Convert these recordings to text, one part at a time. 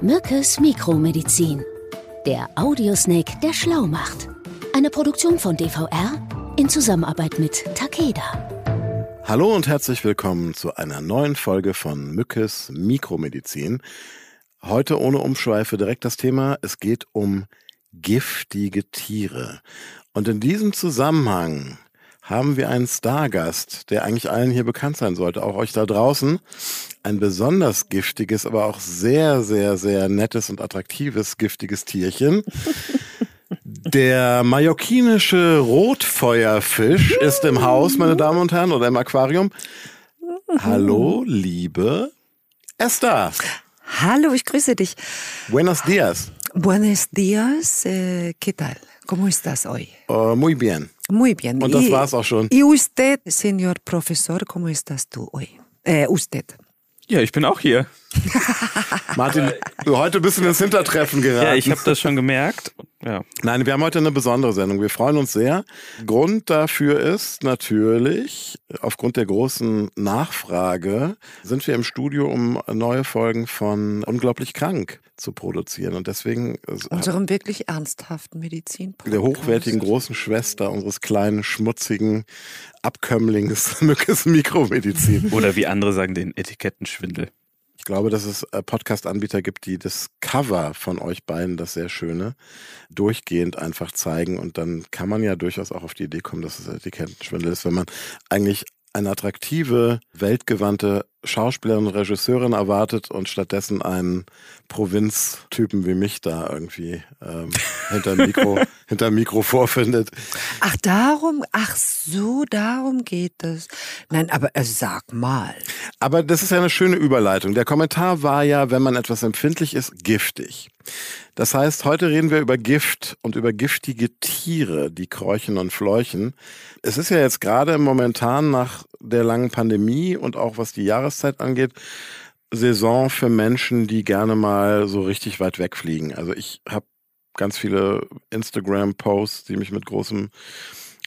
Mückes Mikromedizin. Der Audiosnake, der schlau macht. Eine Produktion von DVR in Zusammenarbeit mit Takeda. Hallo und herzlich willkommen zu einer neuen Folge von Mückes Mikromedizin. Heute ohne Umschweife direkt das Thema. Es geht um giftige Tiere. Und in diesem Zusammenhang haben wir einen Stargast, der eigentlich allen hier bekannt sein sollte, auch euch da draußen. Ein besonders giftiges, aber auch sehr, sehr, sehr nettes und attraktives giftiges Tierchen. Der mallorquinische Rotfeuerfisch ist im Haus, meine Damen und Herren, oder im Aquarium. Hallo, liebe Esther. Hallo, ich grüße dich. Buenos dias. Buenos dias, eh, ¿qué tal? ¿Cómo estás hoy? Uh, muy bien. Muy bien. Und das Y- war's auch schon. Y usted, señor profesor, ¿cómo estás tú hoy? Eh, usted. Ja, ich bin auch hier. Martin, du heute bist du ins Hintertreffen geraten. Ja, ich habe das schon gemerkt. Ja. Nein, wir haben heute eine besondere Sendung. Wir freuen uns sehr. Grund dafür ist natürlich, aufgrund der großen Nachfrage, sind wir im Studio, um neue Folgen von Unglaublich krank zu produzieren. Und deswegen Unserem wirklich ernsthaften Medizin. der hochwertigen großen Schwester unseres kleinen, schmutzigen Abkömmlings Mückes Mikromedizin. Oder wie andere sagen, den Etikettenschwindel. Ich glaube, dass es äh, Podcast-Anbieter gibt, die das Cover von euch beiden, das sehr schöne, durchgehend einfach zeigen. Und dann kann man ja durchaus auch auf die Idee kommen, dass es Etikettenschwindel ist, wenn man eigentlich eine attraktive, weltgewandte Schauspielerin und Regisseurin erwartet und stattdessen einen Provinztypen wie mich da irgendwie ähm, hinter Mikro, hinter Mikro vorfindet. Ach, darum, ach so, darum geht es. Nein, aber äh, sag mal. Aber das ist ja eine schöne Überleitung. Der Kommentar war ja, wenn man etwas empfindlich ist, giftig. Das heißt, heute reden wir über Gift und über giftige Tiere, die kräuchen und fleuchen. Es ist ja jetzt gerade momentan nach der langen Pandemie und auch was die Jahreszeit angeht, Saison für Menschen, die gerne mal so richtig weit wegfliegen. Also ich habe ganz viele Instagram-Posts, die mich mit großem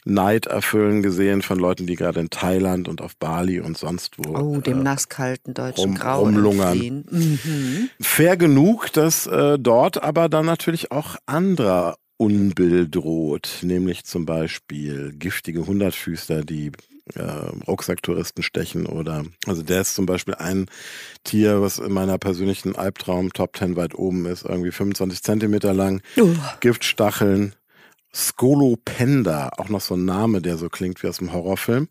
Neid erfüllen gesehen von Leuten, die gerade in Thailand und auf Bali und sonst wo Oh, dem äh, nasskalten deutschen rum- Grau rumlungern. Mhm. fair genug, dass äh, dort aber dann natürlich auch anderer Unbill droht, nämlich zum Beispiel giftige Hundertfüßler, die äh, Rucksacktouristen stechen oder also der ist zum Beispiel ein Tier, was in meiner persönlichen Albtraum Top 10 weit oben ist, irgendwie 25 Zentimeter lang, Oh. Giftstacheln, Skolopenda, auch noch so ein Name, der so klingt wie aus einem Horrorfilm.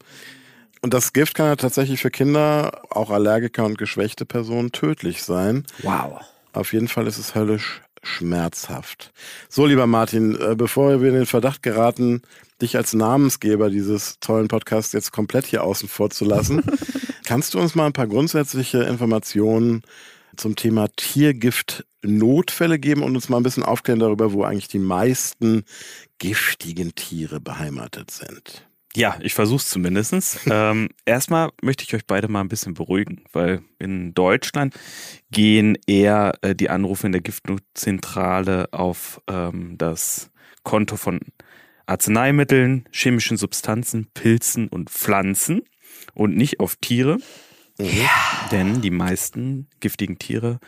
Und das Gift kann ja tatsächlich für Kinder, auch Allergiker und geschwächte Personen tödlich sein. Wow. Auf jeden Fall ist es höllisch schmerzhaft. So, lieber Martin, äh, bevor wir in den Verdacht geraten, dich als Namensgeber dieses tollen Podcasts jetzt komplett hier außen vor zu lassen, kannst du uns mal ein paar grundsätzliche Informationen zum Thema Tiergift Notfälle geben und uns mal ein bisschen aufklären darüber, wo eigentlich die meisten giftigen Tiere beheimatet sind. Ja, ich versuch's zumindestens. ähm, erstmal möchte ich euch beide mal ein bisschen beruhigen, weil in Deutschland gehen eher äh, die Anrufe in der Giftnotzentrale auf ähm, das Konto von Arzneimitteln, chemischen Substanzen, Pilzen und Pflanzen und nicht auf Tiere. Denn die meisten giftigen Tiere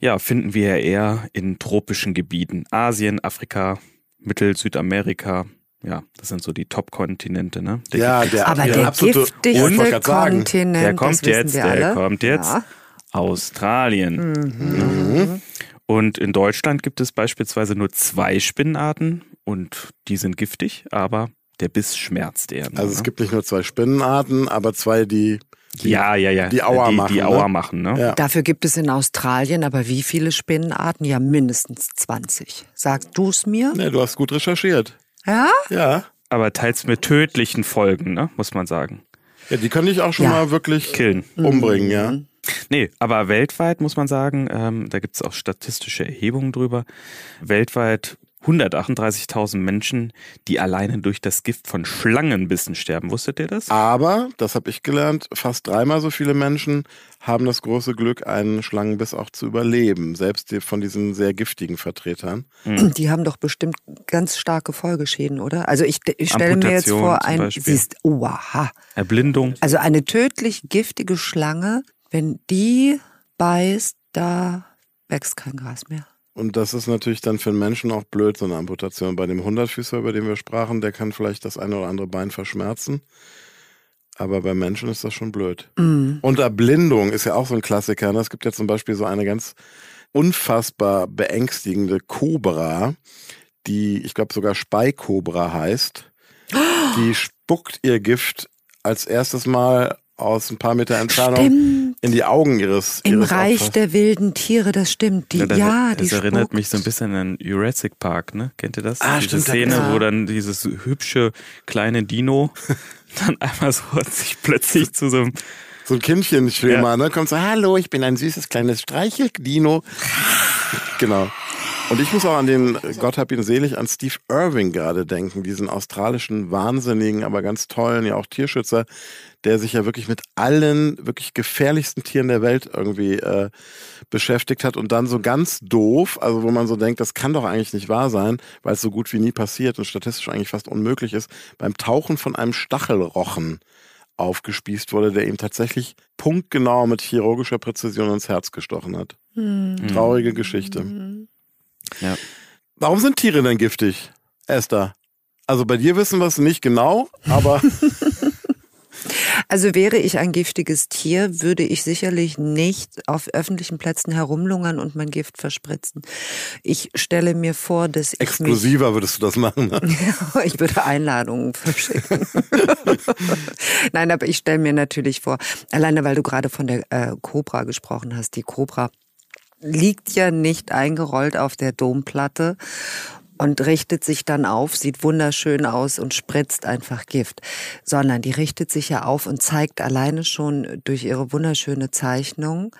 ja, finden wir ja eher in tropischen Gebieten. Asien, Afrika, Mittel-, Südamerika. Ja, das sind so die Top-Kontinente, ne? Der Ja, der, Aber der der absolute- Ja, giftigste. Kontinent, Der kommt jetzt, wir der alle. kommt jetzt. Ja. Australien. Mhm. Und in Deutschland gibt es beispielsweise nur zwei Spinnenarten und die sind giftig, aber der Biss schmerzt eher. nur, Also es ne? gibt nicht nur zwei Spinnenarten, aber zwei, die, die ja, ja, ja. die Auer die, machen, Die ne? Auer machen, ne? Ja. Dafür gibt es in Australien aber wie viele Spinnenarten? Ja, mindestens 20. Sagst du es mir? Ne, du hast gut recherchiert. Ja? Ja. Aber teils mit tödlichen Folgen, ne? muss man sagen. Ja, die können dich auch schon Ja. mal wirklich Killen. umbringen, ja. Nee, aber weltweit muss man sagen, ähm, da gibt es auch statistische Erhebungen drüber. Weltweit 138.000 Menschen, die alleine durch das Gift von Schlangenbissen sterben. Wusstet ihr das? Aber, das habe ich gelernt, fast dreimal so viele Menschen haben das große Glück, einen Schlangenbiss auch zu überleben. Selbst die von diesen sehr giftigen Vertretern. Die haben doch bestimmt ganz starke Folgeschäden, oder? Also ich, ich stelle mir jetzt vor, ein, siehst, oh, aha. Erblindung. Also eine tödlich giftige Schlange, wenn die beißt, da wächst kein Gras mehr. Und das ist natürlich dann für einen Menschen auch blöd, so eine Amputation. Bei dem Hundertfüßer, über den wir sprachen, der kann vielleicht das eine oder andere Bein verschmerzen. Aber bei Menschen ist das schon blöd. Mm. Und Erblindung ist ja auch so ein Klassiker. ne? Es gibt ja zum Beispiel so eine ganz unfassbar beängstigende Kobra, die, ich glaube, sogar Speikobra heißt. Die spuckt ihr Gift als erstes Mal aus ein paar Meter Entfernung Stimmt. In die Augen ihres, Im ihres Reich Opfers. der wilden Tiere, das stimmt. Die, ja, das, die das erinnert spuckt. mich so ein bisschen an Jurassic Park, ne? Kennt ihr das? Ah, Diese stimmt, da- Szene, ja. wo dann dieses hübsche kleine Dino dann einmal so sich plötzlich zu so einem So ein Kindchenschema, Ja. ne? Kommt so, hallo, ich bin ein süßes kleines Streicheldino. genau. Und ich muss auch an den, Gott hab ihn selig, an Steve Irving gerade denken, diesen australischen wahnsinnigen, aber ganz tollen, ja auch Tierschützer, der sich ja wirklich mit allen wirklich gefährlichsten Tieren der Welt irgendwie äh, beschäftigt hat und dann so ganz doof, also wo man so denkt, das kann doch eigentlich nicht wahr sein, weil es so gut wie nie passiert und statistisch eigentlich fast unmöglich ist, beim Tauchen von einem Stachelrochen aufgespießt wurde, der ihm tatsächlich punktgenau mit chirurgischer Präzision ins Herz gestochen hat. Hm. Traurige Geschichte. Hm. Ja. Warum sind Tiere denn giftig, Esther? Also bei dir wissen wir es nicht genau, aber Also wäre ich ein giftiges Tier, würde ich sicherlich nicht auf öffentlichen Plätzen herumlungern und mein Gift verspritzen. Ich stelle mir vor, dass ich mich exklusiver würdest du das machen. Ne? Ich würde Einladungen verschicken. Nein, aber ich stelle mir natürlich vor, alleine weil du gerade von der äh, Cobra gesprochen hast, die Cobra liegt ja nicht eingerollt auf der Domplatte und richtet sich dann auf, sieht wunderschön aus und spritzt einfach Gift, sondern die richtet sich ja auf und zeigt alleine schon durch ihre wunderschöne Zeichnung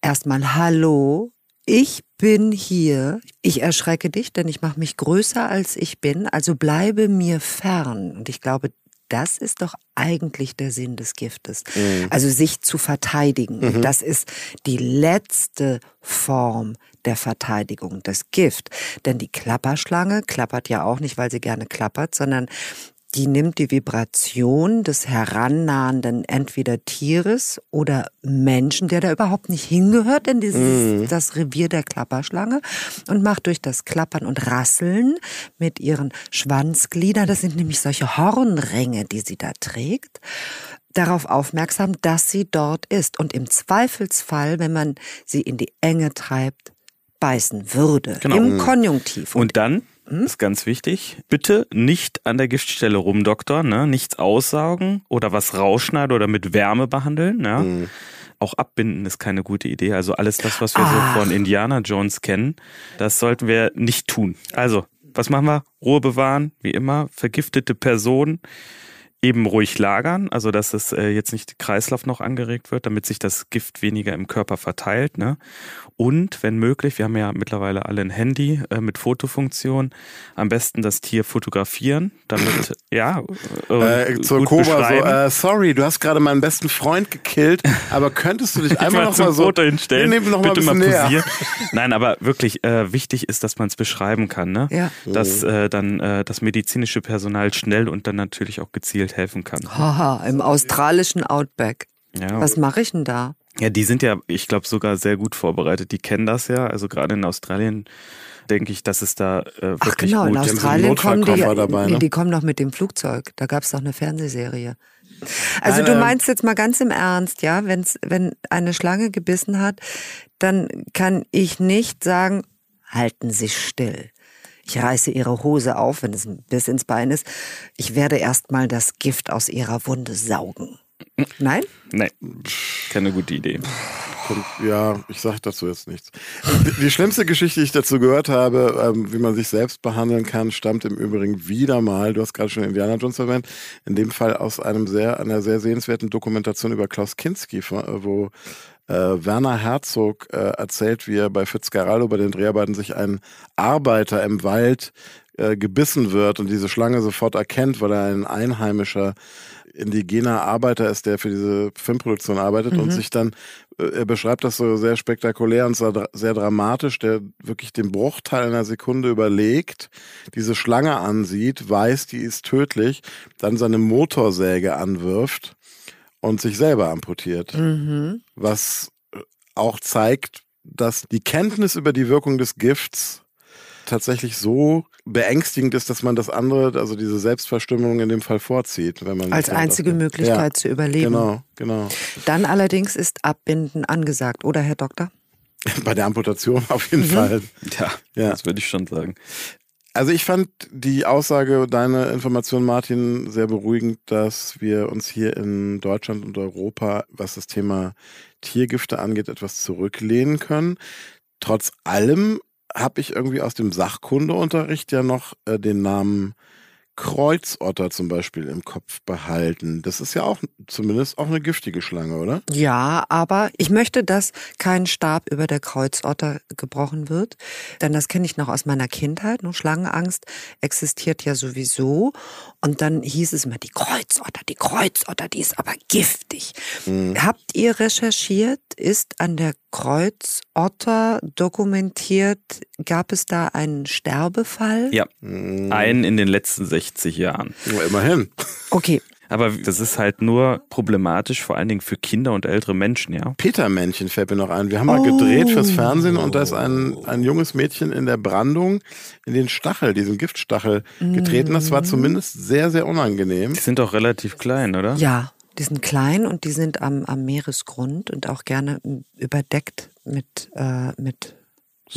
erstmal Hallo, ich bin hier, ich erschrecke dich, denn ich mache mich größer als ich bin, also bleibe mir fern. Und ich glaube, das ist doch eigentlich der Sinn des Giftes. Also sich zu verteidigen. Und Das ist die letzte Form der Verteidigung, das Gift. Denn die Klapperschlange klappert ja auch nicht, weil sie gerne klappert, sondern die nimmt die Vibration des herannahenden entweder Tieres oder Menschen, der da überhaupt nicht hingehört, denn dieses das Revier der Klapperschlange und macht durch das Klappern und Rasseln mit ihren Schwanzgliedern, das sind nämlich solche Hornringe, die sie da trägt, darauf aufmerksam, dass sie dort ist und im Zweifelsfall, wenn man sie in die Enge treibt, beißen würde. Genau. Im Konjunktiv. Und dann Hm? ist ganz wichtig, bitte nicht an der Giftstelle rumdoktern, ne? nichts aussaugen oder was rausschneiden oder mit Wärme behandeln. Ja? Mhm. Auch abbinden ist keine gute Idee. Also alles das, was wir Ach. so von Indiana Jones kennen, das sollten wir nicht tun. Also, was machen wir? Ruhe bewahren, wie immer. Vergiftete Personen eben ruhig lagern, also dass es äh, jetzt nicht Kreislauf noch angeregt wird, damit sich das Gift weniger im Körper verteilt. Ne? Und wenn möglich, wir haben ja mittlerweile alle ein Handy äh, mit Fotofunktion, am besten das Tier fotografieren, damit ja Äh, zur gut Cobra so, beschreiben. äh, sorry, du hast gerade meinen besten Freund gekillt, aber könntest du dich einmal noch mal so Foto hinstellen. Nee, noch mal ein Bitte mal näher. posieren. Nein, aber wirklich äh, wichtig ist, dass man es beschreiben kann, ne? Ja. Dass äh, dann äh, das medizinische Personal schnell und dann natürlich auch gezielt helfen kann. Haha, im australischen Outback. Ja. Was mache ich denn da? Ja, die sind ja, ich glaube, sogar sehr gut vorbereitet. Die kennen das ja. Also gerade in Australien denke ich, dass es da äh, Ach wirklich genau, in gut so einen Australien kommen die, dabei, ne? die kommen doch mit dem Flugzeug. Da gab es doch eine Fernsehserie. Also Nein, du ähm, meinst jetzt mal ganz im Ernst, ja, wenn's, wenn eine Schlange gebissen hat, dann kann ich nicht sagen, halten Sie still. Ich reiße Ihre Hose auf, wenn es ein Biss ins Bein ist. Ich werde erstmal das Gift aus Ihrer Wunde saugen. Nein? Nee, keine gute Idee. Ja, ich sage dazu jetzt nichts. Die- schlimmste Geschichte, die ich dazu gehört habe, ähm, wie man sich selbst behandeln kann, stammt im Übrigen wieder mal, du hast gerade schon Indiana Jones erwähnt, in dem Fall aus einem sehr, einer sehr sehenswerten Dokumentation über Klaus Kinski, wo äh, Werner Herzog äh, erzählt, wie er bei Fitzgeraldo bei den Dreharbeiten sich ein Arbeiter im Wald äh, gebissen wird und diese Schlange sofort erkennt, weil er ein einheimischer indigener Arbeiter ist, der für diese Filmproduktion arbeitet und sich dann, äh, er beschreibt das so sehr spektakulär und sehr dramatisch, der wirklich den Bruchteil einer Sekunde überlegt, diese Schlange ansieht, weiß, die ist tödlich, dann seine Motorsäge anwirft und sich selber amputiert. Mhm. Was äh, auch zeigt, dass die Kenntnis über die Wirkung des Gifts tatsächlich so beängstigend ist, dass man das andere, also diese Selbstverstümmelung in dem Fall vorzieht, wenn man als einzige Möglichkeit ja, zu überleben. Genau, genau. Dann allerdings ist Abbinden angesagt, oder Herr Doktor? Bei der Amputation auf jeden mhm. Fall. Ja, ja, das würde ich schon sagen. Also ich fand die Aussage, deine Information, Martin, sehr beruhigend, dass wir uns hier in Deutschland und Europa, was das Thema Tiergifte angeht, etwas zurücklehnen können. Trotz allem habe ich irgendwie aus dem Sachkundeunterricht ja noch äh, den Namen Kreuzotter zum Beispiel im Kopf behalten. Das ist ja auch zumindest auch eine giftige Schlange, oder? Ja, aber ich möchte, dass kein Stab über der Kreuzotter gebrochen wird, denn das kenne ich noch aus meiner Kindheit. Nur Schlangenangst existiert ja sowieso. Und dann hieß es immer, die Kreuzotter, die Kreuzotter, die ist aber giftig. Mhm. Habt ihr recherchiert, ist an der Kreuzotter dokumentiert, gab es da einen Sterbefall? Ja, mhm. einen in den letzten 60 Jahren. Ja, immerhin. Okay. Aber das ist halt nur problematisch, vor allen Dingen für Kinder und ältere Menschen, ja. Petermännchen fällt mir noch ein. Wir haben mal oh. gedreht fürs Fernsehen und da ist ein, ein junges Mädchen in der Brandung in den Stachel, diesen Giftstachel getreten. Das war mhm. zumindest sehr, sehr unangenehm. Die sind doch relativ klein, oder? Ja. Die sind klein und die sind am, am Meeresgrund und auch gerne überdeckt mit, äh, mit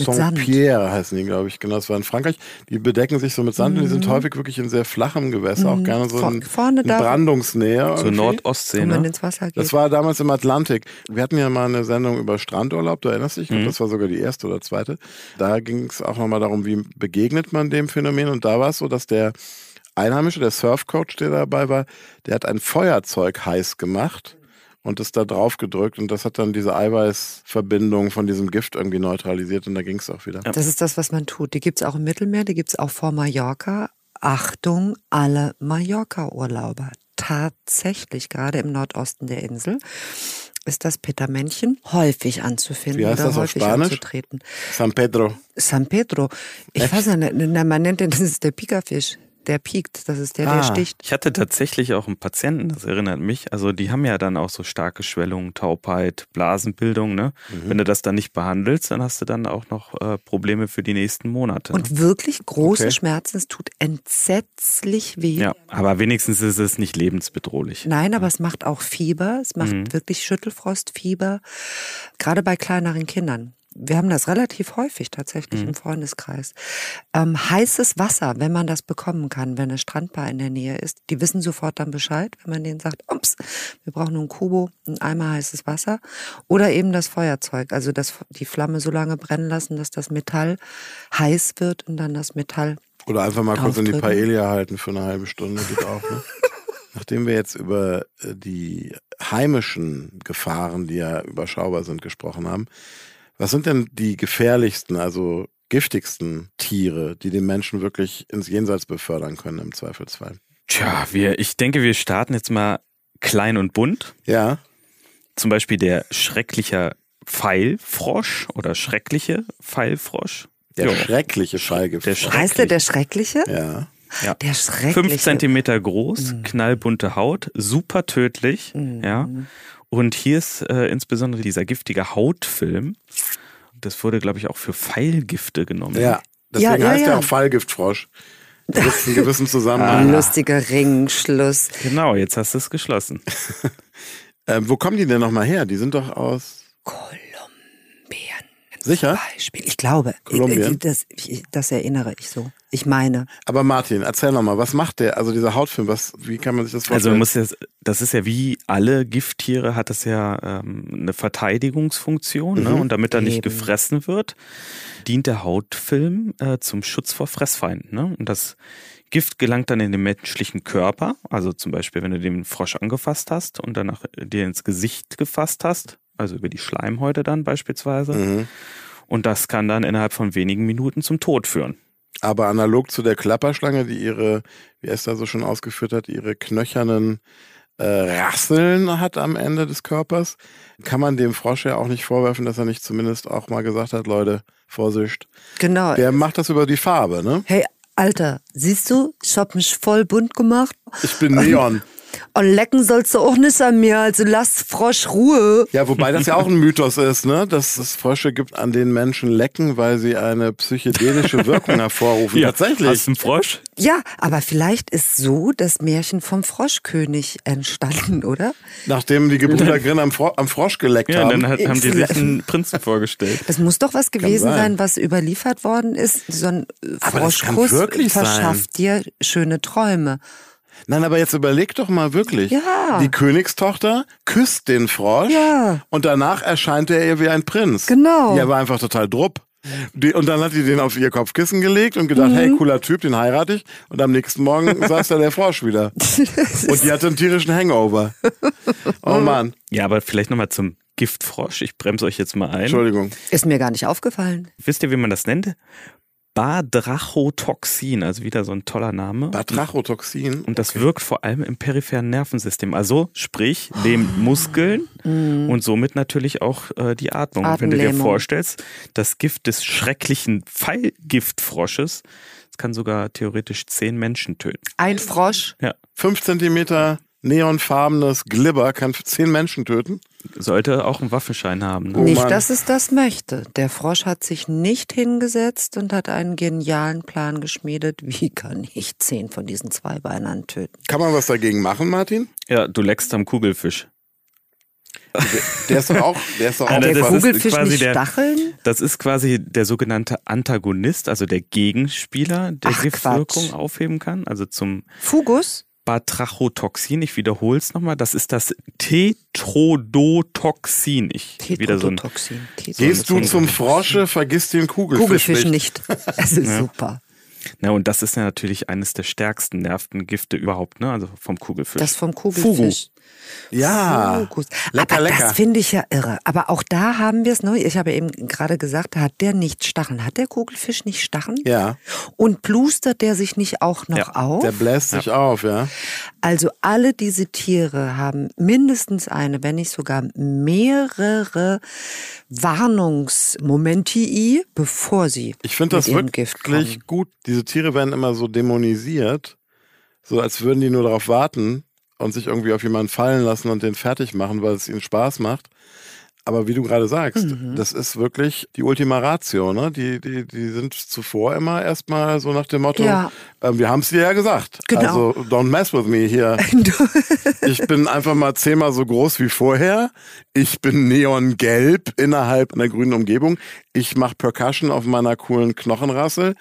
Saint-Pierre heißen die, glaube ich. Genau, das war in Frankreich. Die bedecken sich so mit Sand mhm. und die sind mhm. häufig wirklich in sehr flachem Gewässer, mhm. auch gerne so in, Vorne in Brandungsnähe. So Nordostsee, ne? ins Wasser geht. Das war damals im Atlantik. Wir hatten ja mal eine Sendung über Strandurlaub, du erinnerst dich? Mhm. Das war sogar die erste oder zweite. Da ging es auch nochmal darum, wie begegnet man dem Phänomen. Und da war es so, dass der Einheimische, der Surfcoach, der dabei war, der hat ein Feuerzeug heiß gemacht und ist da drauf gedrückt und das hat dann diese Eiweißverbindung von diesem Gift irgendwie neutralisiert und da ging es auch wieder. Das ist das, was man tut. Die gibt es auch im Mittelmeer, die gibt es auch vor Mallorca. Achtung, alle Mallorca-Urlauber. Tatsächlich, gerade im Nordosten der Insel, ist das Petermännchen häufig anzufinden Wie heißt oder das häufig auf Spanisch? anzutreten. San Pedro. San Pedro. Ich Echt? weiß nicht, man nennt den, das ist der Pikafisch der piekt, das ist der, ah, der sticht. Ich hatte tatsächlich auch einen Patienten, das erinnert mich. Also die haben ja dann auch so starke Schwellungen, Taubheit, Blasenbildung. Ne? Mhm. Wenn du das dann nicht behandelst, dann hast du dann auch noch äh, Probleme für die nächsten Monate. Und ne? wirklich große okay. Schmerzen, es tut entsetzlich weh. Ja, aber wenigstens ist es nicht lebensbedrohlich. Nein, aber es macht auch Fieber, es macht mhm. wirklich Schüttelfrost, Fieber, gerade bei kleineren Kindern wir haben das relativ häufig tatsächlich mhm. im Freundeskreis. Ähm, heißes Wasser, wenn man das bekommen kann, wenn eine Strandbar in der Nähe ist, die wissen sofort dann Bescheid, wenn man denen sagt, ups, wir brauchen nur einen Kubo, ein Eimer heißes Wasser. Oder eben das Feuerzeug, also das, die Flamme so lange brennen lassen, dass das Metall heiß wird und dann das Metall. Oder einfach mal kurz in die Paella halten für eine halbe Stunde, geht auch, ne? Nachdem wir jetzt über äh, die heimischen Gefahren, die ja überschaubar sind, gesprochen haben, was sind denn die gefährlichsten, also giftigsten Tiere, die den Menschen wirklich ins Jenseits befördern können im Zweifelsfall? Tja, wir, ich denke, wir starten jetzt mal klein und bunt. Ja. Zum Beispiel der schreckliche Pfeilfrosch oder schreckliche Pfeilfrosch. Der jo. schreckliche Pfeilfrosch. Heißt der der schreckliche? Ja. Ja. Der schreckliche. Fünf Zentimeter groß, mhm. knallbunte Haut, super tödlich. Mhm. Ja. Und hier ist äh, insbesondere dieser giftige Hautfilm. Das wurde, glaube ich, auch für Pfeilgifte genommen. Ja, deswegen ja, ja, heißt ja. er auch Pfeilgiftfrosch. Da gibt es einen gewissen Zusammenhang. Ah. Lustiger Ringschluss. Genau, jetzt hast du es geschlossen. ähm, wo kommen die denn nochmal her? Die sind doch aus... Kolumbien. Sicher? Beispiel. Ich glaube, Kolumbien? Das, das erinnere ich so. Ich meine. Aber Martin, erzähl nochmal, was macht der, also dieser Hautfilm, was, wie kann man sich das vorstellen? Also man muss jetzt, das ist ja wie alle Gifttiere, hat das ja ähm, eine Verteidigungsfunktion. Ne? Mhm. Ne? Und damit er nicht gefressen wird, dient der Hautfilm äh, zum Schutz vor Fressfeinden. Ne? Und das Gift gelangt dann in den menschlichen Körper, also zum Beispiel, wenn du den Frosch angefasst hast und danach dir ins Gesicht gefasst hast, also über die Schleimhäute dann beispielsweise. Mhm. Und das kann dann innerhalb von wenigen Minuten zum Tod führen. Aber analog zu der Klapperschlange, die ihre, wie Esther so schon ausgeführt hat, ihre knöchernen äh, Rasseln hat am Ende des Körpers, kann man dem Frosch ja auch nicht vorwerfen, dass er nicht zumindest auch mal gesagt hat, Leute, Vorsicht. Genau. Der macht das über die Farbe, ne? Hey, Alter, siehst du, ich hab mich voll bunt gemacht. Ich bin Neon. Und lecken sollst du auch nicht an mir, also lass Frosch Ruhe. Ja, wobei das ja auch ein Mythos ist, ne? dass es Frösche gibt, an denen Menschen lecken, weil sie eine psychedelische Wirkung hervorrufen. Tatsächlich. Hast du einen Frosch? Ja, aber vielleicht ist so das Märchen vom Froschkönig entstanden, oder? Nachdem die Gebrüder Grimm am, Fro am Frosch geleckt Ja, haben. dann hat, haben die sich einen Prinzen vorgestellt. Das muss doch was gewesen sein. sein. was überliefert worden ist. So ein Froschkuss verschafft dir schöne Träume. Nein, aber jetzt überleg doch mal wirklich. Ja. Die Königstochter küsst den Frosch Ja. und danach erscheint er ihr wie ein Prinz. Genau. Die war einfach total drupp. Die, und dann hat die den auf ihr Kopfkissen gelegt und gedacht, Mhm. hey, cooler Typ, den heirate ich. Und am nächsten Morgen saß da der Frosch wieder. Und die hatte einen tierischen Hangover. Oh Mann, Ja, aber vielleicht nochmal zum Giftfrosch. Ich bremse euch jetzt mal ein. Entschuldigung. Ist mir gar nicht aufgefallen. Wisst ihr, wie man das nennt? Badrachotoxin, also wieder so ein toller Name. Batrachotoxin. Und das wirkt vor allem im peripheren Nervensystem. Also sprich, lähmt Muskeln und somit natürlich auch äh, die Atmung. Und wenn du dir vorstellst, das Gift des schrecklichen Pfeilgiftfrosches, das kann sogar theoretisch zehn Menschen töten. Ein Frosch. Ja. Fünf Zentimeter neonfarbenes Glibber kann zehn Menschen töten. Sollte auch einen Waffenschein haben. Ne? Oh nicht, dass es das möchte. Der Frosch hat sich nicht hingesetzt und hat einen genialen Plan geschmiedet. Wie kann ich zehn von diesen Zweibeinern töten? Kann man was dagegen machen, Martin? Ja, du leckst am Kugelfisch. Der ist doch auch, der ist doch auch der das ist Kugelfisch quasi nicht der- Stacheln? Das ist quasi der sogenannte Antagonist, also der Gegenspieler, der Ach, Giftwirkung Quatsch. aufheben kann. Also zum Fugus? Batrachotoxin, ich wiederhole es nochmal, das ist das Tetrodotoxin. Ich wieder so ein Tetrodotoxin. Gehst du zum Frosche, vergiss den Kugelfisch, Kugelfisch nicht. nicht. Das ist Ja. super. Na, und das ist ja natürlich eines der stärksten Nervengifte überhaupt, ne? Also vom Kugelfisch. Das vom Kugelfisch. Ja, Fugus. lecker, Aber lecker. das finde ich ja irre. Aber auch da haben wir es, ne? Ich habe eben gerade gesagt, hat der nicht Stacheln? Hat der Kugelfisch nicht Stacheln? Ja, Und plustert der sich nicht auch noch Ja, auf? der bläst sich auf, ja. Also alle diese Tiere haben mindestens eine, wenn nicht sogar mehrere Warnungsmomenti, bevor sie Ich finde das mit ihrem Gift wirklich kommen. gut. Diese Tiere werden immer so dämonisiert, so als würden die nur darauf warten und sich irgendwie auf jemanden fallen lassen und den fertig machen, weil es ihnen Spaß macht. Aber wie du gerade sagst, Mhm. das ist wirklich die Ultima Ratio, ne? Die, die, die sind zuvor immer erstmal so nach dem Motto, Ja. ähm, wir haben es dir ja gesagt. Genau. Also don't mess with me hier. Ich bin einfach mal zehnmal so groß wie vorher. Ich bin neongelb innerhalb einer grünen Umgebung. Ich mache Percussion auf meiner coolen Knochenrasse.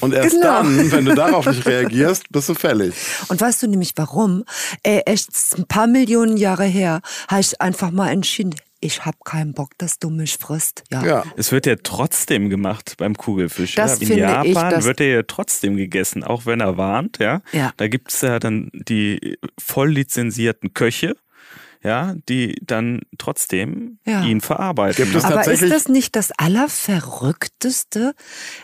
Und erst Genau. dann, wenn du darauf nicht reagierst, bist du fällig. Und weißt du nämlich warum? Äh, echt ein paar Millionen Jahre her habe ich einfach mal entschieden, ich habe keinen Bock, dass du mich frisst. Ja. Ja. es wird ja trotzdem gemacht beim Kugelfisch. Das ja. In Japan ich, dass- wird er ja trotzdem gegessen, auch wenn er warnt. Ja, Ja. da gibt's ja dann die voll lizenzierten Köche, ja, die dann trotzdem Ja. ihn verarbeiten. Gibt es? Aber ist das nicht das Allerverrückteste?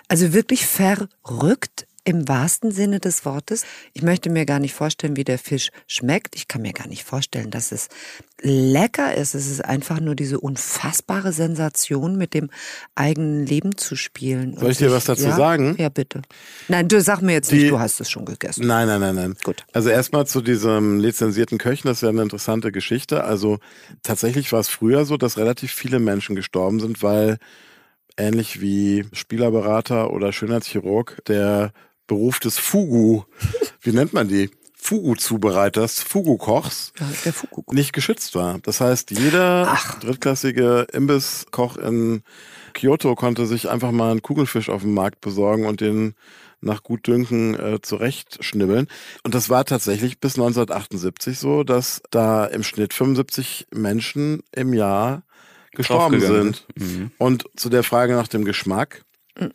Also wirklich verrückt im wahrsten Sinne des Wortes. Ich möchte mir gar nicht vorstellen, wie der Fisch schmeckt. Ich kann mir gar nicht vorstellen, dass es lecker ist. Es ist einfach nur diese unfassbare Sensation, mit dem eigenen Leben zu spielen. Soll ich dir was dazu ja? sagen? Ja, bitte. Nein, du sag mir jetzt Die- nicht, du hast es schon gegessen. Nein, nein, nein, nein. Gut. Also erstmal zu diesem lizenzierten Köchen, das ist ja eine interessante Geschichte. Also tatsächlich war es früher so, dass relativ viele Menschen gestorben sind, weil ähnlich wie Spielerberater oder Schönheitschirurg der Beruf des Fugu, wie nennt man die? Fugu-Zubereiters, Fugu-Kochs, Ja, der Fukuku. nicht geschützt war. Das heißt, jeder Ach. drittklassige Imbisskoch in Kyoto konnte sich einfach mal einen Kugelfisch auf dem Markt besorgen und den nach Gutdünken äh, zurechtschnibbeln. Und das war tatsächlich bis 1978 so, dass da im Schnitt 75 Menschen im Jahr gestorben sind. Mhm. Und zu der Frage nach dem Geschmack.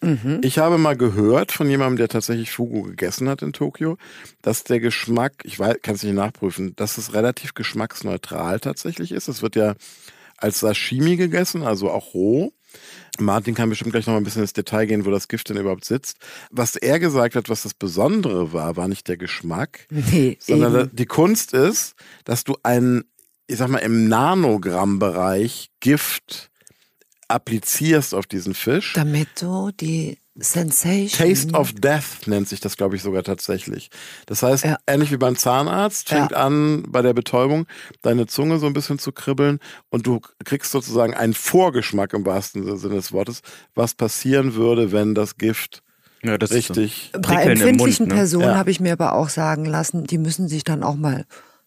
Mhm. Ich habe mal gehört von jemandem, der tatsächlich Fugu gegessen hat in Tokio, dass der Geschmack, ich weiß, kann es nicht nachprüfen, dass es relativ geschmacksneutral tatsächlich ist. Es wird ja als Sashimi gegessen, also auch roh. Martin kann bestimmt gleich noch mal ein bisschen ins Detail gehen, wo das Gift denn überhaupt sitzt. Was er gesagt hat, was das Besondere war, war nicht der Geschmack, Nee, sondern eben. die Kunst ist, dass du einen, ich sag mal, im Nanogrammbereich Gift applizierst auf diesen Fisch. damit du die Sensation. Taste of Death nennt sich das, glaube ich, sogar tatsächlich. Das heißt, Ja. ähnlich wie beim Zahnarzt, fängt an, bei der Betäubung deine Zunge so ein bisschen zu kribbeln und du kriegst sozusagen einen Vorgeschmack im wahrsten Sinne des Wortes, was passieren würde, wenn das Gift Ja, das richtig. Bei Prickeln im empfindlichen Mund, ne? Personen Ja. habe ich mir aber auch sagen lassen, die müssen sich dann auch mal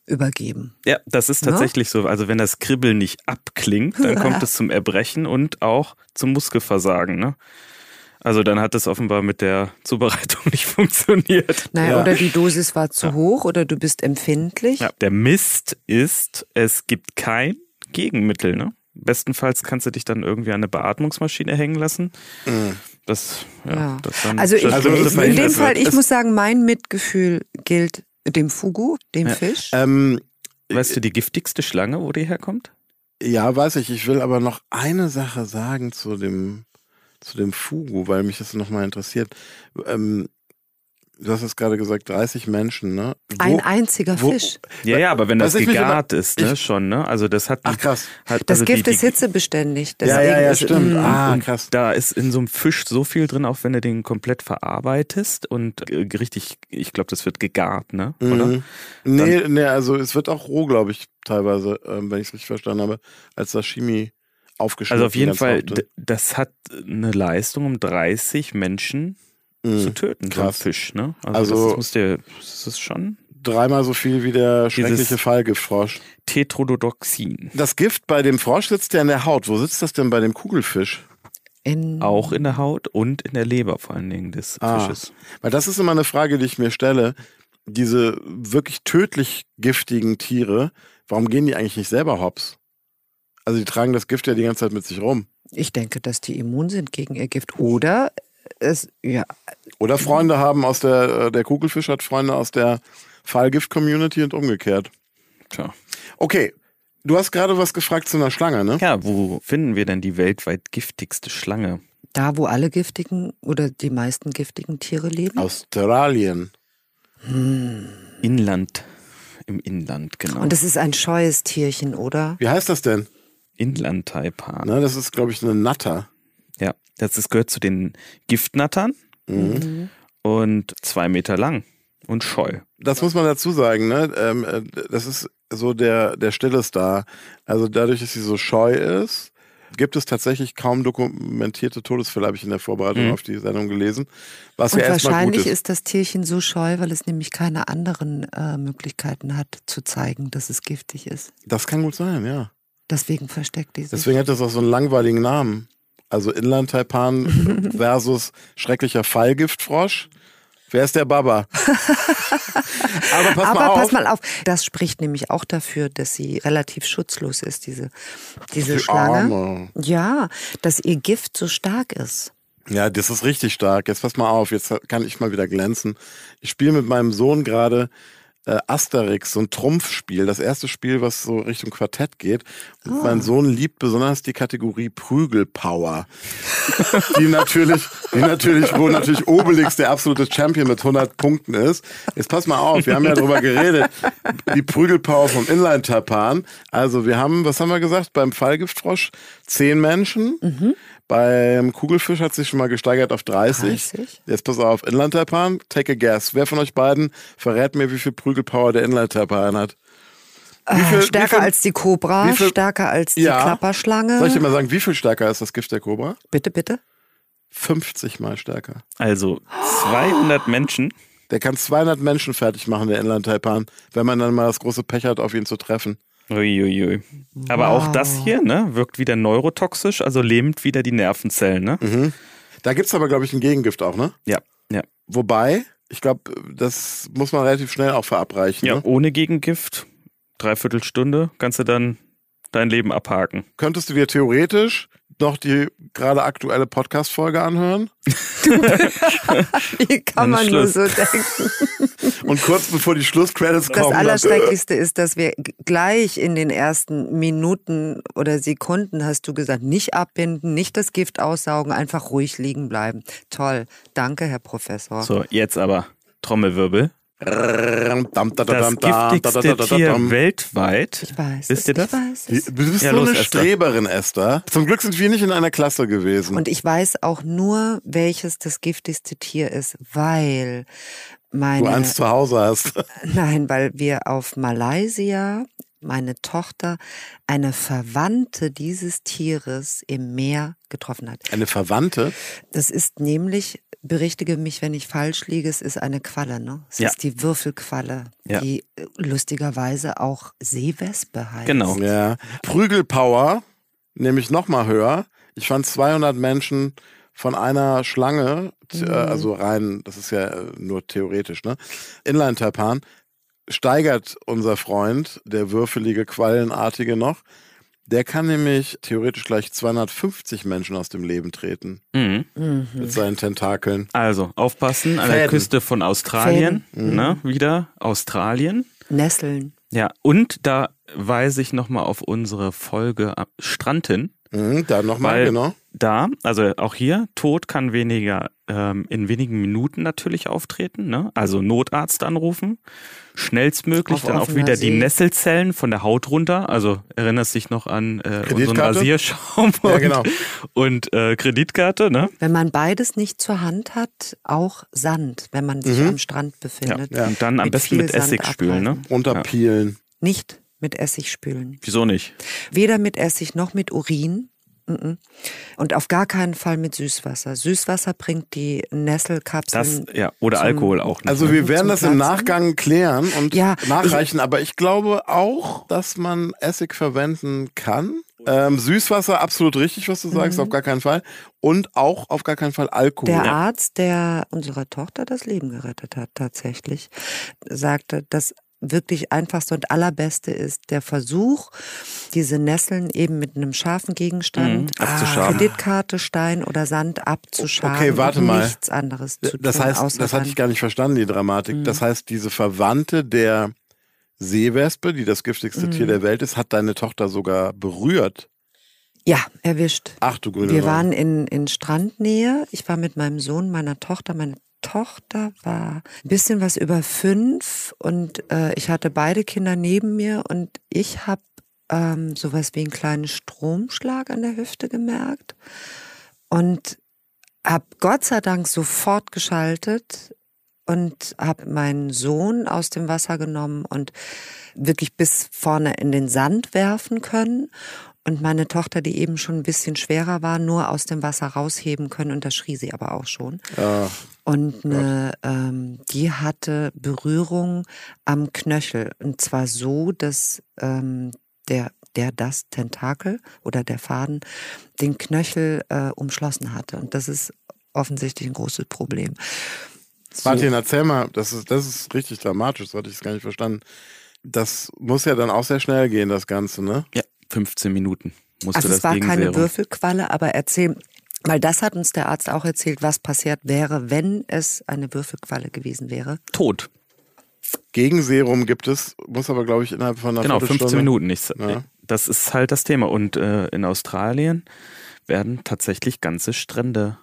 übergeben. Ja, das ist Ne? tatsächlich so. Also wenn das Kribbeln nicht abklingt, dann kommt es zum Erbrechen und auch zum Muskelversagen. Ne? Also dann hat es offenbar mit der Zubereitung nicht funktioniert. Naja, Ja. oder die Dosis war zu hoch oder du bist empfindlich. Ja, der Mist ist, es gibt kein Gegenmittel. Ne? Bestenfalls kannst du dich dann irgendwie an eine Beatmungsmaschine hängen lassen. Das, ja, Ja. das dann Also, ich, Also, das ich, ist in dem Fall, wird. ich Es- muss sagen, mein Mitgefühl gilt dem Fugu, dem Ja. Fisch. Ähm, Weißt du die giftigste Schlange, wo die herkommt? ja, weiß ich. Ich will aber noch eine Sache sagen zu dem, zu dem Fugu, weil mich das nochmal interessiert. Ähm, du hast jetzt gerade gesagt, 30 Menschen, ne? Wo- Ein einziger wo- Fisch. Ja, ja, aber wenn das gegart ist, ne, ich- schon, ne? Also das hat, Ach krass. hat Das also Gift die, ist hitzebeständig. Ja, ja, ja, ist- stimmt. Mm. Ah, krass. Da ist in so einem Fisch so viel drin, auch wenn du den komplett verarbeitest und äh, richtig, ich glaube, das wird gegart, ne? Oder? Mhm. Nee, nee, also es wird auch roh, glaube ich, teilweise, ähm, wenn ich es richtig verstanden habe, als Sashimi aufgeschnitten. Also auf jeden Fall, oft. das hat eine Leistung, um 30 Menschen Mhm. zu töten, so Krass. Fisch, ne? Also, Also- das muss der, das ist schon Dreimal so viel wie der schreckliche Fallgiftfrosch. Tetrodotoxin. Das Gift bei dem Frosch sitzt ja in der Haut. Wo sitzt das denn bei dem Kugelfisch? In, Auch in der Haut und in der Leber vor allen Dingen des Ah. Fisches. Weil das ist immer eine Frage, die ich mir stelle. Diese wirklich tödlich giftigen Tiere, warum gehen die eigentlich nicht selber hops? Also die tragen das Gift ja die ganze Zeit mit sich rum. ich denke, dass die immun sind gegen ihr Gift. Oder es, ja, Oder Freunde haben aus der, äh, der Kugelfisch hat Freunde aus der Fallgift-Community und umgekehrt. Tja. Okay, du hast gerade was gefragt zu einer Schlange, ne? Ja, wo finden wir denn die weltweit giftigste Schlange? da, wo alle giftigen oder die meisten giftigen Tiere leben. Australien. Inland. Im Inland, genau. Und das ist ein scheues Tierchen, oder? Wie heißt das denn? Inland-Taipan. Ne, das ist, glaube ich, eine Natter. Ja, das ist, gehört zu den Giftnattern Mhm. und zwei Meter lang und scheu. Das muss man dazu sagen, ne? Ähm, äh, das ist so der, der stille Star. Also dadurch, dass sie so scheu ist, gibt es tatsächlich kaum dokumentierte Todesfälle, habe ich in der Vorbereitung Mhm. auf die Sendung gelesen. Was Und ja wahrscheinlich ist. ist das Tierchen so scheu, weil es nämlich keine anderen äh, Möglichkeiten hat, zu zeigen, dass es giftig ist. Das kann gut sein, ja. Deswegen versteckt die sich. Deswegen hat das auch so einen langweiligen Namen. Also Inland-Taipan versus schrecklicher Fallgiftfrosch. Wer ist der Baba? Aber pass Aber mal auf. pass mal auf, das spricht nämlich auch dafür, dass sie relativ schutzlos ist, diese, diese Die Schlange. Arme. Ja, dass ihr Gift so stark ist. Ja, das ist richtig stark. Jetzt pass mal auf, jetzt kann ich mal wieder glänzen. Ich spiele mit meinem Sohn gerade äh, Asterix, so ein Trumpfspiel. Das erste Spiel, was so Richtung Quartett geht. Und mein Sohn liebt besonders die Kategorie Prügelpower. die natürlich, die natürlich, wo natürlich Obelix der absolute Champion mit 100 Punkten ist. Jetzt pass mal auf, wir haben ja drüber geredet. Die Prügelpower vom Inline-Tapan. Also wir haben, was haben wir gesagt, beim Fallgiftfrosch zehn Menschen. Beim Kugelfisch hat sich schon mal gesteigert auf 30. 30. Jetzt pass auf, Inland-Taipan, take a guess. Wer von euch beiden verrät mir, wie viel Prügelpower der Inland-Taipan hat? Viel- Äh, wie stärker viel- als die Kobra, wie viel- stärker als die Ja. Klapperschlange. Soll ich dir mal sagen, wie viel stärker ist das Gift der Kobra? bitte, bitte. 50 mal stärker. Also 200 Menschen. Der kann 200 Menschen fertig machen, der Inland-Taipan, wenn man dann mal das große Pech hat, auf ihn zu treffen. Uiuiui. Aber auch das hier, ne, wirkt wieder neurotoxisch, also lähmt wieder die Nervenzellen, ne? Mhm. Da gibt's aber, glaube ich, ein Gegengift auch, ne? Ja, ja. Wobei, ich glaube, das muss man relativ schnell auch verabreichen. Ja, Ne? ohne Gegengift, dreiviertel Stunde, kannst du dann dein Leben abhaken. Könntest du dir theoretisch noch die gerade aktuelle Podcast-Folge anhören? Wie kann man nur Schluss. so denken? Und kurz bevor die Schlusscredits Das kommen, dann- Allerschrecklichste ist, dass wir gleich in den ersten Minuten oder Sekunden, hast du gesagt, nicht abbinden, nicht das Gift aussaugen, einfach ruhig liegen bleiben. Toll. Danke, Herr Professor. So, jetzt aber Trommelwirbel. Das giftigste Tier weltweit. Ich weiß. Wisst ihr das? Ich weiß Du bist Ja, so los, eine Esther. Streberin, Esther. Zum Glück sind wir nicht in einer Klasse gewesen. Und ich weiß auch nur, welches das giftigste Tier ist, weil du meine eins zu Hause hast. Nein, weil wir auf Malaysia, meine Tochter, eine Verwandte dieses Tieres im Meer getroffen hat. Eine Verwandte. Das ist nämlich, berichtige mich, wenn ich falsch liege, es ist eine Qualle, ne? Es Ja. ist die Würfelqualle, Ja. die äh, lustigerweise auch Seewespe heißt. Genau. Ja. Prügelpower, nämlich noch mal höher. Ich fand 200 Menschen von einer Schlange, äh, also rein, das ist ja äh, nur theoretisch, ne? Inline-Taipan steigert unser Freund, der würfelige, quallenartige noch. Der kann nämlich theoretisch gleich 250 Menschen aus dem Leben treten Mhm. mit seinen Tentakeln. Also aufpassen an der Fäden. Küste von Australien. Ne? Wieder Australien. Nesseln. Ja, und da weise ich nochmal auf unsere Folge am Strand hin. Mhm, da nochmal, genau. da, also auch hier, Tod kann weniger ähm, in wenigen Minuten natürlich auftreten, ne? Also Notarzt anrufen, schnellstmöglich, Auf dann auch wieder die See. Nesselzellen von der Haut runter. Also erinnerst dich noch an äh, unseren? Rasierschaum Ja, und, genau. und äh, Kreditkarte, ne? Wenn man beides nicht zur Hand hat, auch Sand, wenn man sich am Strand befindet. Ja. Und dann am Mit besten mit Essig Sand spülen, ne? Runterpielen. Nicht mit Essig spülen. Wieso nicht? Weder mit Essig noch mit Urin. Mhm. Und auf gar keinen Fall mit Süßwasser. Süßwasser bringt die Das, Nesselkapseln. ja, oder zum- Alkohol auch nicht. Also ne? wir werden das im? Nachgang klären und Ja, nachreichen, aber ich glaube auch, dass man Essig verwenden kann. Ähm, Süßwasser, absolut richtig, was du sagst, auf gar keinen Fall. Und auch auf gar keinen Fall Alkohol. Der Arzt, der unserer Tochter das Leben gerettet hat, tatsächlich, sagte, das wirklich einfachste und allerbeste ist der Versuch, diese Nesseln eben mit einem scharfen Gegenstand, Mhm, abzuschaben. Kreditkarte, Stein oder Sand abzuschaben. Okay, warte mal. Nichts anderes zu das tun. heißt, das hatte ich gar nicht verstanden, die Dramatik. Das heißt, diese Verwandte der Seewespe, die das giftigste Tier der Welt ist, hat deine Tochter sogar berührt. Ja, erwischt. Ach du grüne Wir waren in, in Strandnähe. Ich war mit meinem Sohn, meiner Tochter. Meine Tochter war. Ein bisschen was über fünf und äh, ich hatte beide Kinder neben mir und ich habe ähm, sowas wie einen kleinen Stromschlag an der Hüfte gemerkt und habe Gott sei Dank sofort geschaltet und habe meinen Sohn aus dem Wasser genommen und wirklich bis vorne in den Sand werfen können und meine Tochter, die eben schon ein bisschen schwerer war, nur aus dem Wasser rausheben können und da schrie sie aber auch schon. Ja, Und eine, ähm, die hatte Berührung am Knöchel und zwar so, dass ähm, der der das Tentakel oder der Faden den Knöchel äh, umschlossen hatte und das ist offensichtlich ein großes Problem. So. Martin, erzähl mal, das ist, das ist richtig dramatisch, so hatte ich es gar nicht verstanden. Das muss ja dann auch sehr schnell gehen, das Ganze, ne? Ja, 15 Minuten musste Also das es war keine. Würfelqualle, aber erzähl, weil das hat uns der Arzt auch erzählt, was passiert wäre, wenn es eine Würfelqualle gewesen wäre. Tot. Gegenserum gibt es, muss aber, glaube ich, innerhalb von einer Genau, 15 Viertelstunde- Minuten. Nichts. Ja. Das ist halt das Thema. Und äh, in Australien werden tatsächlich ganze Strände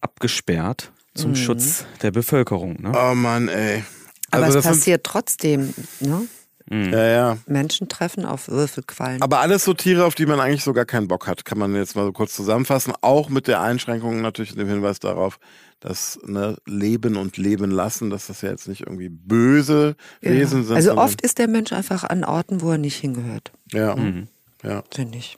abgesperrt zum Mhm. Schutz der Bevölkerung. Ne? Oh Mann, ey. Aber Also es das sind, passiert trotzdem. Ne? Ja, ja. Menschen treffen auf Würfelquallen. Aber alles so Tiere, auf die man eigentlich so gar keinen Bock hat, kann man jetzt mal so kurz zusammenfassen. Auch mit der Einschränkung natürlich dem Hinweis darauf, dass ne, Leben und Leben lassen, dass das ja jetzt nicht irgendwie böse Ja. Wesen sind. Also oft ist der Mensch einfach an Orten, wo er nicht hingehört, Ja, Mhm. ja. finde ich.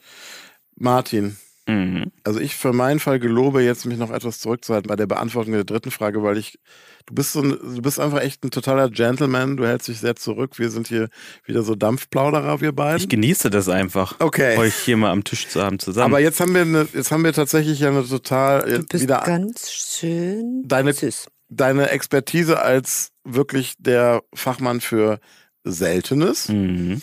Martin, Mhm. also ich für meinen Fall gelobe jetzt, mich noch etwas zurückzuhalten bei der Beantwortung der dritten Frage, weil ich, du bist so, ein- du bist einfach echt ein totaler Gentleman, du hältst dich sehr zurück. Wir sind hier wieder so Dampfplauderer, wir beiden. Ich genieße das einfach, Okay. euch hier mal am Tisch zu haben zusammen. Aber jetzt haben wir eine, jetzt haben wir tatsächlich ja eine total Du bist wieder ganz schön Deine- süß. deine Expertise als wirklich der Fachmann für Seltenes. mhm.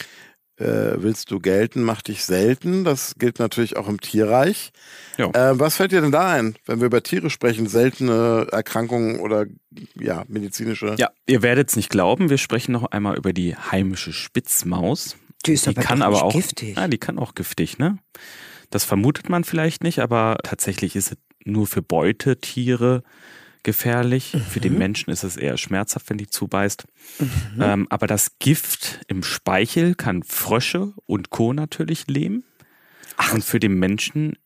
Äh, willst du gelten, mach dich selten. Das gilt natürlich auch im Tierreich. Ja. Äh, was fällt dir denn da ein, wenn wir über Tiere sprechen? Seltene Erkrankungen oder ja, medizinische? Ja, ihr werdet es nicht glauben, wir sprechen noch einmal über die heimische Spitzmaus. Die ist die aber kann doch aber auch giftig. Ja, die kann auch giftig, ne? Das vermutet man vielleicht nicht, aber tatsächlich ist es nur für Beutetiere gefährlich. Für den Menschen ist es eher schmerzhaft, wenn die zubeißt. Ähm, aber das Gift im Speichel kann Frösche und Co. natürlich lähmen. Und für den Menschen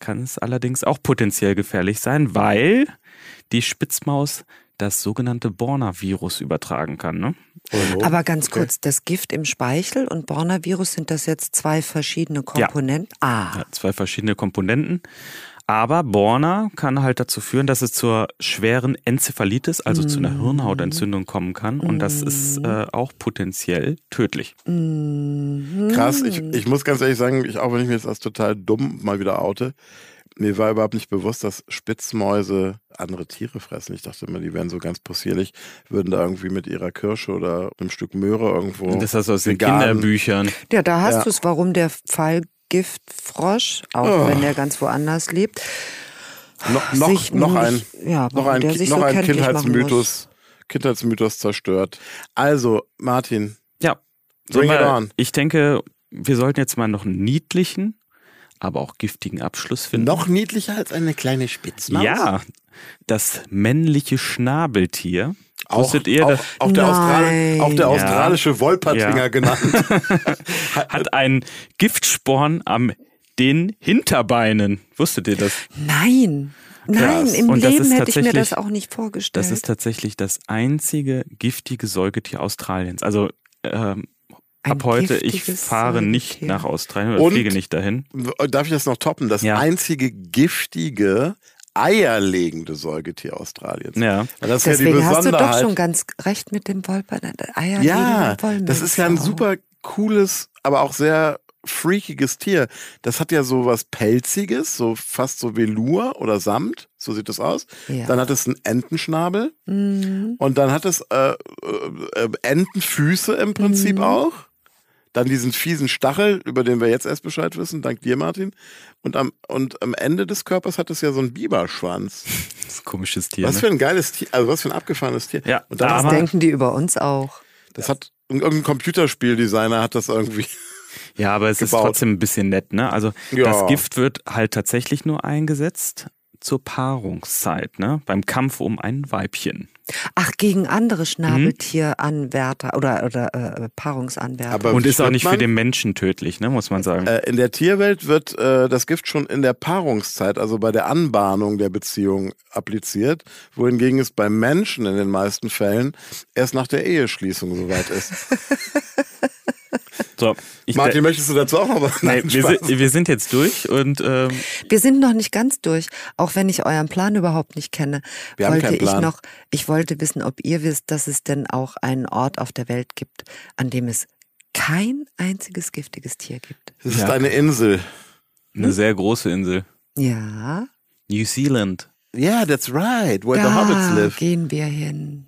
kann es allerdings auch potenziell gefährlich sein, weil die Spitzmaus das sogenannte Borna-Virus übertragen kann. Ne? Aber ganz kurz, das Gift im Speichel und Borna-Virus, sind das jetzt zwei verschiedene Komponenten? Ah, Ja, zwei verschiedene Komponenten. Aber Borna kann halt dazu führen, dass es zur schweren Enzephalitis, also zu einer Hirnhautentzündung kommen kann. Und das ist äh, auch potenziell tödlich. Krass, ich, ich muss ganz ehrlich sagen, ich, auch wenn ich mir jetzt als total dumm mal wieder oute, mir war überhaupt nicht bewusst, dass Spitzmäuse andere Tiere fressen. Ich dachte immer, die wären so ganz possierlich, würden da irgendwie mit ihrer Kirsche oder einem Stück Möhre irgendwo. Das hast du aus den Kinderbüchern. ja, da hast Ja. du es, warum der Fallgiftfrosch, auch Oh. wenn der ganz woanders lebt, Noch, noch, sich noch ein, ja, noch ein, noch so ein Kindheitsmythos, Kindheitsmythos zerstört. Also, Martin, Ja. Bring Sollen it wir- on. Ich denke, wir sollten jetzt mal noch einen niedlichen, aber auch giftigen Abschluss finden. noch niedlicher als eine kleine Spitzmaus? Ja, das männliche Schnabeltier. Auch, Wusstet ihr, auch, das auch, der, Austral Nein. auch der Ja. australische Wolpertinger Ja. genannt. hat einen Giftsporn am den Hinterbeinen. Wusstet ihr das? Nein, nein, Krass. im Leben hätte ich mir das auch nicht vorgestellt. Das ist tatsächlich das einzige giftige Säugetier Australiens. Also ähm, Ein ab heute, ich fahre nicht nach Australien oder Und- fliege nicht dahin. Darf ich das noch toppen? Das Ja. einzige giftige, eierlegende Säugetier Australiens. Ja. Das ist ja die Deswegen hast du doch Besonderheit. schon ganz recht mit dem Wolper. Eier Ja, das ist ja ein super cooles, aber auch sehr freakiges Tier. Das hat ja so was Pelziges, so fast so Velour oder Samt, so sieht es aus. Ja. Dann hat es einen Entenschnabel Mhm. und dann hat es äh, äh, äh, Entenfüße im Prinzip Mhm. auch. Dann diesen fiesen Stachel, über den wir jetzt erst Bescheid wissen, dank dir, Martin. Und am, und am Ende des Körpers hat es ja so einen Biberschwanz. Das ist ein komisches Tier. Was ne? für ein geiles Tier, also was für ein abgefahrenes Tier. Ja, und dann Das denken die über uns auch. Das hat irgendein Computerspieldesigner hat das irgendwie. Ja, aber es ist gebaut. trotzdem ein bisschen nett, ne? Also Ja. das Gift wird halt tatsächlich nur eingesetzt zur Paarungszeit, ne? Beim Kampf um ein Weibchen. Ach, gegen andere Mhm. Schnabeltieranwärter oder, oder äh, Paarungsanwärter. Aber Und ist auch nicht für man? den Menschen tödlich, ne? Muss man sagen. Äh, in der Tierwelt wird äh, das Gift schon in der Paarungszeit, also bei der Anbahnung der Beziehung, appliziert, wohingegen es beim Menschen in den meisten Fällen erst nach der Eheschließung soweit ist. So, ich Martin, möchtest du dazu auch noch was? Nein, Nein, wir, sind, wir sind jetzt durch und ähm, Wir sind noch nicht ganz durch, auch wenn ich euren Plan überhaupt nicht kenne. Wir haben wollte keinen ich Plan. noch, ich wollte wissen, ob ihr wisst, dass es denn auch einen Ort auf der Welt gibt, an dem es kein einziges giftiges Tier gibt. Es ist Ja. eine Insel. eine sehr große Insel. Ja, New Zealand. Yeah, that's right, where the da Hobbits live. gehen wir hin.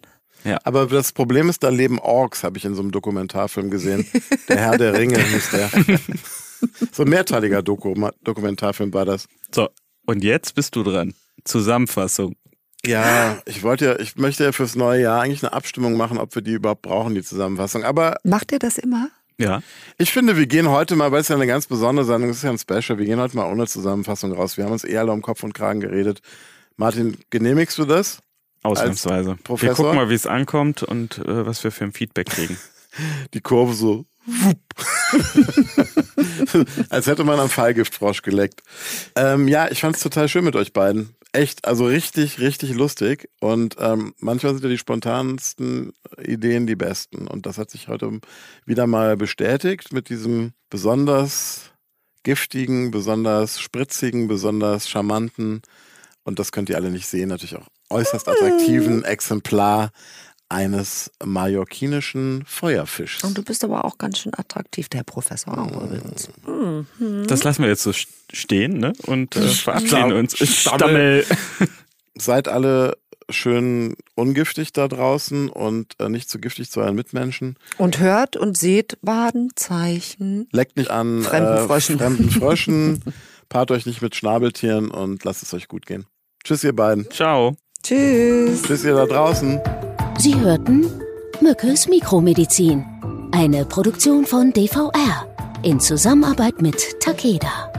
Aber das Problem ist, da leben Orks, habe ich in so einem Dokumentarfilm gesehen. Der Herr der Ringe hieß der. so ein mehrteiliger Doku Dokumentarfilm war das. So, und jetzt bist du dran. Zusammenfassung. Ja, ich wollte ja, ich möchte ja fürs neue Jahr eigentlich eine Abstimmung machen, ob wir die überhaupt brauchen, die Zusammenfassung. Aber Macht ihr das immer? Ja. ich finde, wir gehen heute mal, weil es ja eine ganz besondere Sendung ist, es ist ja ein Special, wir gehen heute mal ohne Zusammenfassung raus. Wir haben uns eh alle um Kopf und Kragen geredet. Martin, genehmigst du das? Ausnahmsweise. Wir gucken mal, wie es ankommt und äh, was wir für ein Feedback kriegen. Die Kurve so. wupp. Als hätte man am Fallgiftfrosch geleckt. Ähm, ja, ich fand es total schön mit euch beiden. Echt, also richtig, richtig lustig. Und ähm, manchmal sind ja die spontansten Ideen die besten. Und das hat sich heute wieder mal bestätigt mit diesem besonders giftigen, besonders spritzigen, besonders charmanten und das könnt ihr alle nicht sehen, natürlich auch äußerst attraktiven Exemplar eines mallorquinischen Feuerfischs. Und du bist aber auch ganz schön attraktiv, der Professor auch übrigens. Das lassen wir jetzt so st- stehen, ne? Und äh, verabschieden uns. Stammel. Stammel. Seid alle schön ungiftig da draußen und äh, nicht zu giftig zu euren Mitmenschen. Und hört und seht Badenzeichen. Leckt nicht an Fremden äh, Fröschen. fremden Fröschen. Paart euch nicht mit Schnabeltieren und lasst es euch gut gehen. Tschüss, ihr beiden. Ciao. Tschüss. Tschüss, ihr da draußen. Sie hörten Mückes Mikromedizin, eine Produktion von DVR in Zusammenarbeit mit Takeda.